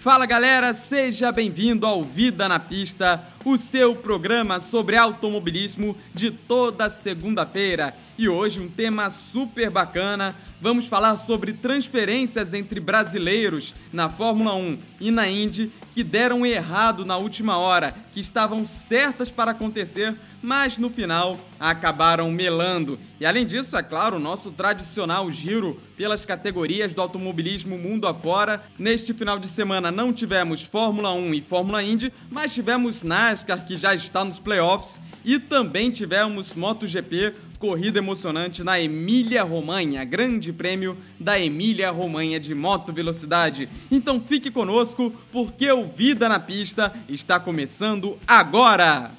Fala galera, seja bem-vindo ao Vida na Pista, o seu programa sobre automobilismo de toda segunda-feira. E hoje um tema super bacana. Vamos falar sobre transferências entre brasileiros na Fórmula 1 e na Indy que deram errado na última hora, que estavam certas para acontecer, mas no final acabaram melando. E além disso, é claro, o nosso tradicional giro pelas categorias do automobilismo mundo afora. Neste final de semana não tivemos Fórmula 1 e Fórmula Indy, mas tivemos NASCAR que já está nos playoffs e também tivemos MotoGP, corrida emocionante na Emília-Romanha, grande prêmio da Emília-Romanha de moto velocidade. Então fique conosco porque o Vida na Pista está começando agora.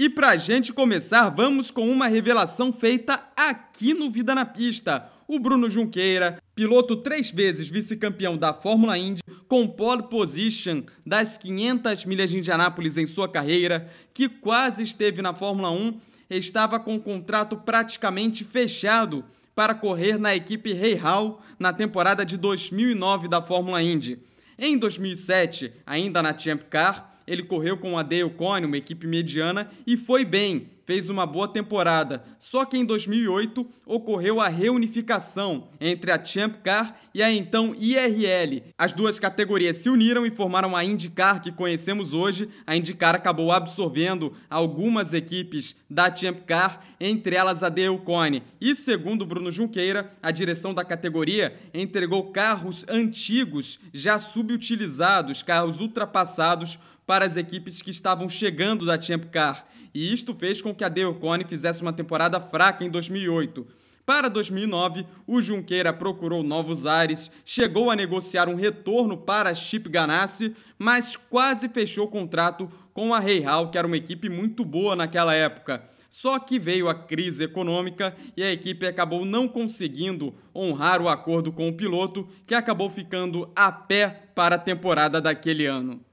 E pra gente começar, vamos com uma revelação feita aqui no Vida na Pista. O Bruno Junqueira, piloto três vezes vice-campeão da Fórmula Indy, com pole position das 500 milhas de Indianápolis em sua carreira, que quase esteve na Fórmula 1, estava com o contrato praticamente fechado para correr na equipe Rei Hall na temporada de 2009 da Fórmula Indy. Em 2007, ainda na Champ Car, ele correu com a Dale Coyne, uma equipe mediana, e foi bem, fez uma boa temporada. Só que em 2008 ocorreu a reunificação entre a Champ Car e a então IRL. As duas categorias se uniram e formaram a IndyCar que conhecemos hoje. A IndyCar acabou absorvendo algumas equipes da Champ Car, entre elas a Dale Coyne. E segundo Bruno Junqueira, a direção da categoria entregou carros antigos, já subutilizados, carros ultrapassados para as equipes que estavam chegando da Champ Car, e isto fez com que a Deocone fizesse uma temporada fraca em 2008. Para 2009, o Junqueira procurou novos ares, chegou a negociar um retorno para Chip Ganassi, mas quase fechou o contrato com a Rei Hall, que era uma equipe muito boa naquela época. Só que veio a crise econômica e a equipe acabou não conseguindo honrar o acordo com o piloto, que acabou ficando a pé para a temporada daquele ano.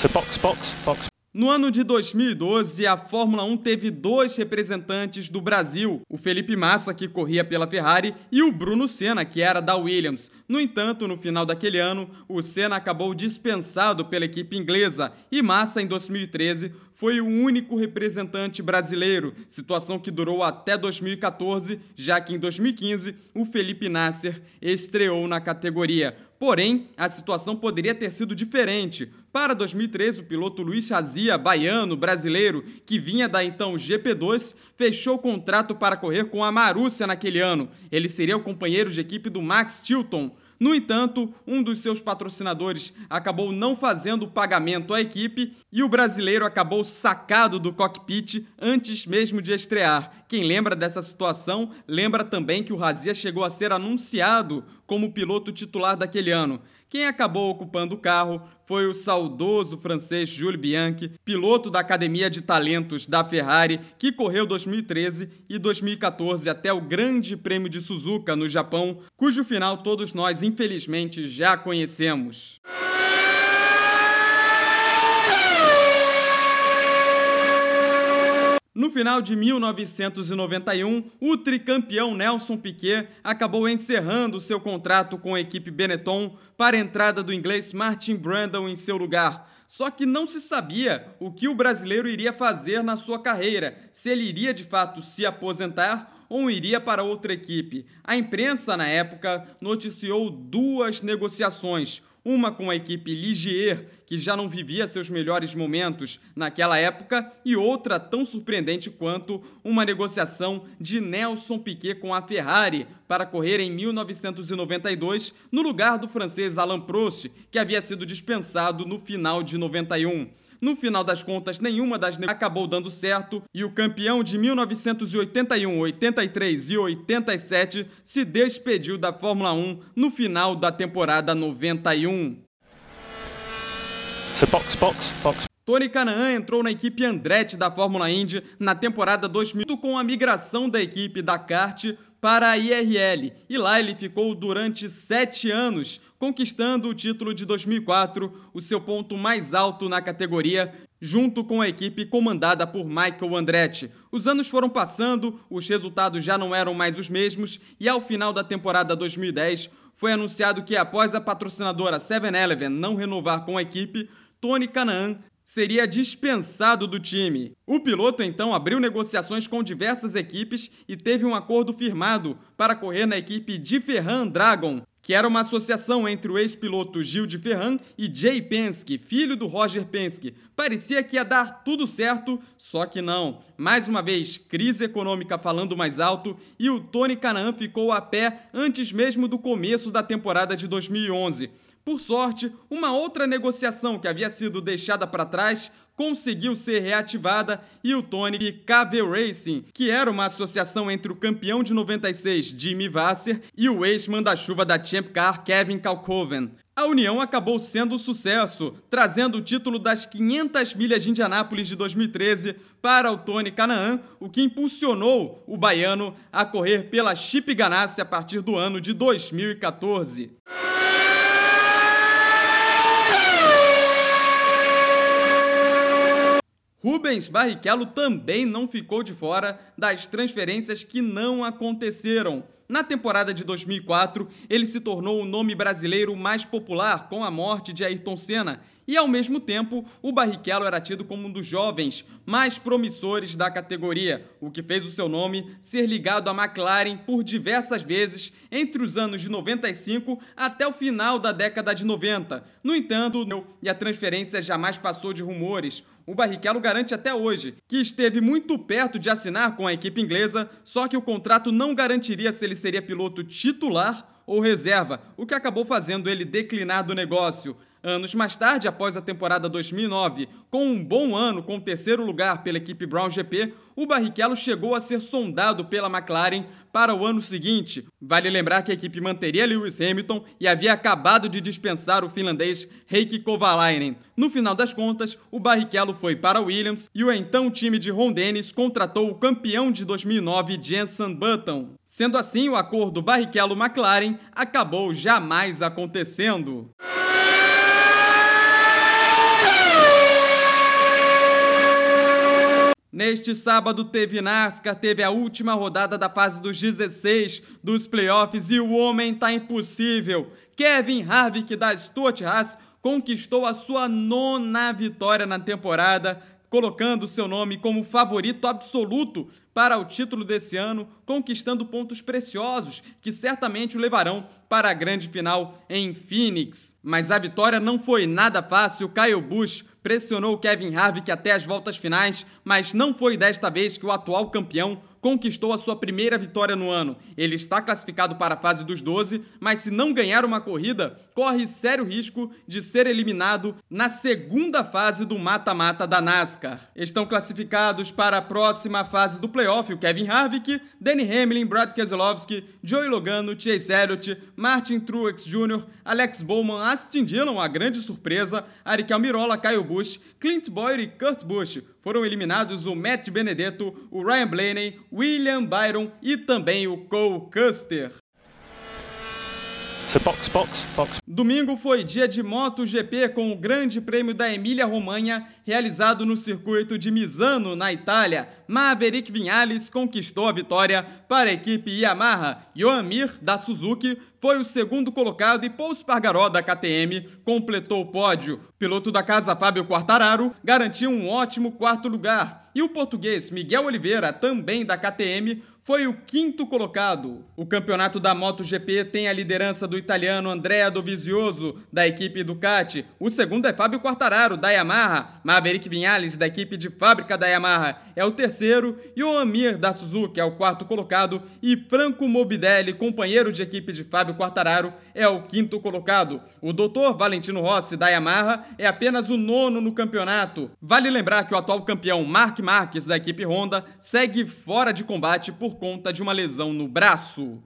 So box, box, box. No ano de 2012, a Fórmula 1 teve dois representantes do Brasil, o Felipe Massa, que corria pela Ferrari, e o Bruno Senna, que era da Williams. No entanto, no final daquele ano, o Senna acabou dispensado pela equipe inglesa e Massa, em 2013, foi o único representante brasileiro, situação que durou até 2014, já que em 2015 o Felipe Nasser estreou na categoria. Porém, a situação poderia ter sido diferente. Para 2013, o piloto Luiz Chazia, baiano, brasileiro, que vinha da então GP2, fechou contrato para correr com a Marúcia naquele ano. Ele seria o companheiro de equipe do Max Chilton. No entanto, um dos seus patrocinadores acabou não fazendo o pagamento à equipe e o brasileiro acabou sacado do cockpit antes mesmo de estrear. Quem lembra dessa situação lembra também que o Razia chegou a ser anunciado como piloto titular daquele ano. Quem acabou ocupando o carro foi o saudoso francês Jules Bianchi, piloto da Academia de Talentos da Ferrari, que correu 2013 e 2014 até o Grande Prêmio de Suzuka no Japão, cujo final todos nós infelizmente já conhecemos. No final de 1991, o tricampeão Nelson Piquet acabou encerrando seu contrato com a equipe Benetton para a entrada do inglês Martin Brundle em seu lugar. Só que não se sabia o que o brasileiro iria fazer na sua carreira, se ele iria de fato se aposentar ou iria para outra equipe. A imprensa, na época, noticiou duas negociações uma com a equipe Ligier, que já não vivia seus melhores momentos naquela época, e outra tão surpreendente quanto uma negociação de Nelson Piquet com a Ferrari para correr em 1992 no lugar do francês Alain Prost, que havia sido dispensado no final de 91. No final das contas, nenhuma das acabou dando certo e o campeão de 1981, 83 e 87 se despediu da Fórmula 1 no final da temporada 91. So box, box, box. Tony Canaan entrou na equipe Andretti da Fórmula Indy na temporada 2000 com a migração da equipe da kart para a IRL e lá ele ficou durante sete anos conquistando o título de 2004, o seu ponto mais alto na categoria, junto com a equipe comandada por Michael Andretti. Os anos foram passando, os resultados já não eram mais os mesmos e ao final da temporada 2010 foi anunciado que após a patrocinadora 7-Eleven não renovar com a equipe, Tony Canaan seria dispensado do time. O piloto então abriu negociações com diversas equipes e teve um acordo firmado para correr na equipe de Ferran Dragon, que era uma associação entre o ex-piloto Gil de Ferran e Jay Penske, filho do Roger Penske. Parecia que ia dar tudo certo, só que não. Mais uma vez, crise econômica falando mais alto e o Tony Canaan ficou a pé antes mesmo do começo da temporada de 2011. Por sorte, uma outra negociação que havia sido deixada para trás conseguiu ser reativada e o Tony KV Racing, que era uma associação entre o campeão de 96 Jimmy Vasser e o ex-manda-chuva da Champ Car Kevin Kalkoven. A união acabou sendo um sucesso, trazendo o título das 500 milhas de Indianápolis de 2013 para o Tony Canaan, o que impulsionou o baiano a correr pela Chip Ganassi a partir do ano de 2014. Rubens Barrichello também não ficou de fora das transferências que não aconteceram. Na temporada de 2004, ele se tornou o nome brasileiro mais popular com a morte de Ayrton Senna e, ao mesmo tempo, o Barrichello era tido como um dos jovens mais promissores da categoria, o que fez o seu nome ser ligado à McLaren por diversas vezes entre os anos de 95 até o final da década de 90. No entanto, e a transferência jamais passou de rumores. O Barrichello garante até hoje que esteve muito perto de assinar com a equipe inglesa, só que o contrato não garantiria se ele seria piloto titular ou reserva, o que acabou fazendo ele declinar do negócio. Anos mais tarde, após a temporada 2009, com um bom ano com o terceiro lugar pela equipe Brown GP, o Barrichello chegou a ser sondado pela McLaren para o ano seguinte. Vale lembrar que a equipe manteria Lewis Hamilton e havia acabado de dispensar o finlandês Heikki Kovalainen. No final das contas, o Barrichello foi para Williams e o então time de Ron Dennis contratou o campeão de 2009 Jenson Button. Sendo assim, o acordo Barrichello-McLaren acabou jamais acontecendo. Neste sábado teve NASCAR, teve a última rodada da fase dos 16 dos playoffs e o homem tá impossível. Kevin Harvick da Stuart Haas conquistou a sua nona vitória na temporada, colocando seu nome como favorito absoluto para o título desse ano, conquistando pontos preciosos que certamente o levarão para a grande final em Phoenix. Mas a vitória não foi nada fácil. Kyle Busch pressionou Kevin Harvick até as voltas finais, mas não foi desta vez que o atual campeão conquistou a sua primeira vitória no ano. Ele está classificado para a fase dos 12, mas se não ganhar uma corrida, corre sério risco de ser eliminado na segunda fase do mata-mata da NASCAR. Estão classificados para a próxima fase do playoff o Kevin Harvick, Danny Hamlin, Brad Keselowski, Joey Logano, Chase Elliott, Martin Truex Jr., Alex Bowman, Aston Dillon, a grande surpresa, Aric Almirola, Kyle Busch, Clint Boyer e Kurt Busch. Foram eliminados o Matt Benedetto, o Ryan Blaney, William Byron e também o Cole Custer. Box, box, box. Domingo foi dia de MotoGP com o Grande Prêmio da Emília-Romanha, realizado no circuito de Misano, na Itália. Maverick Vinales conquistou a vitória para a equipe Yamaha. Joan Mir, da Suzuki, foi o segundo colocado e Paul Spargaró, da KTM, completou o pódio. Piloto da casa Fábio Quartararo garantiu um ótimo quarto lugar. E o português Miguel Oliveira, também da KTM, foi o quinto colocado. O campeonato da MotoGP tem a liderança do italiano Andrea Dovizioso, da equipe Ducati. O segundo é Fábio Quartararo, da Yamaha. Maverick Vinales, da equipe de fábrica da Yamaha, é o terceiro. E o Amir, da Suzuki, é o quarto colocado. E Franco Mobidelli, companheiro de equipe de Fábio Quartararo, é o quinto colocado. O doutor Valentino Rossi, da Yamaha, é apenas o nono no campeonato. Vale lembrar que o atual campeão Mark Marques, da equipe Honda, segue fora de combate por conta de uma lesão no braço.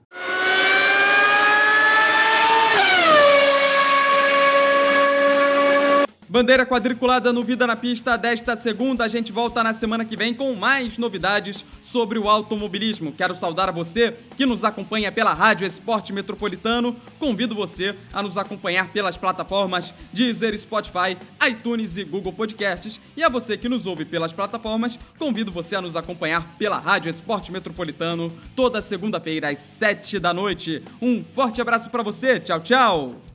Bandeira quadriculada no Vida na Pista desta segunda. A gente volta na semana que vem com mais novidades sobre o automobilismo. Quero saudar a você que nos acompanha pela Rádio Esporte Metropolitano. Convido você a nos acompanhar pelas plataformas Deezer, Spotify, iTunes e Google Podcasts. E a você que nos ouve pelas plataformas, convido você a nos acompanhar pela Rádio Esporte Metropolitano toda segunda-feira às sete da noite. Um forte abraço para você. Tchau, tchau.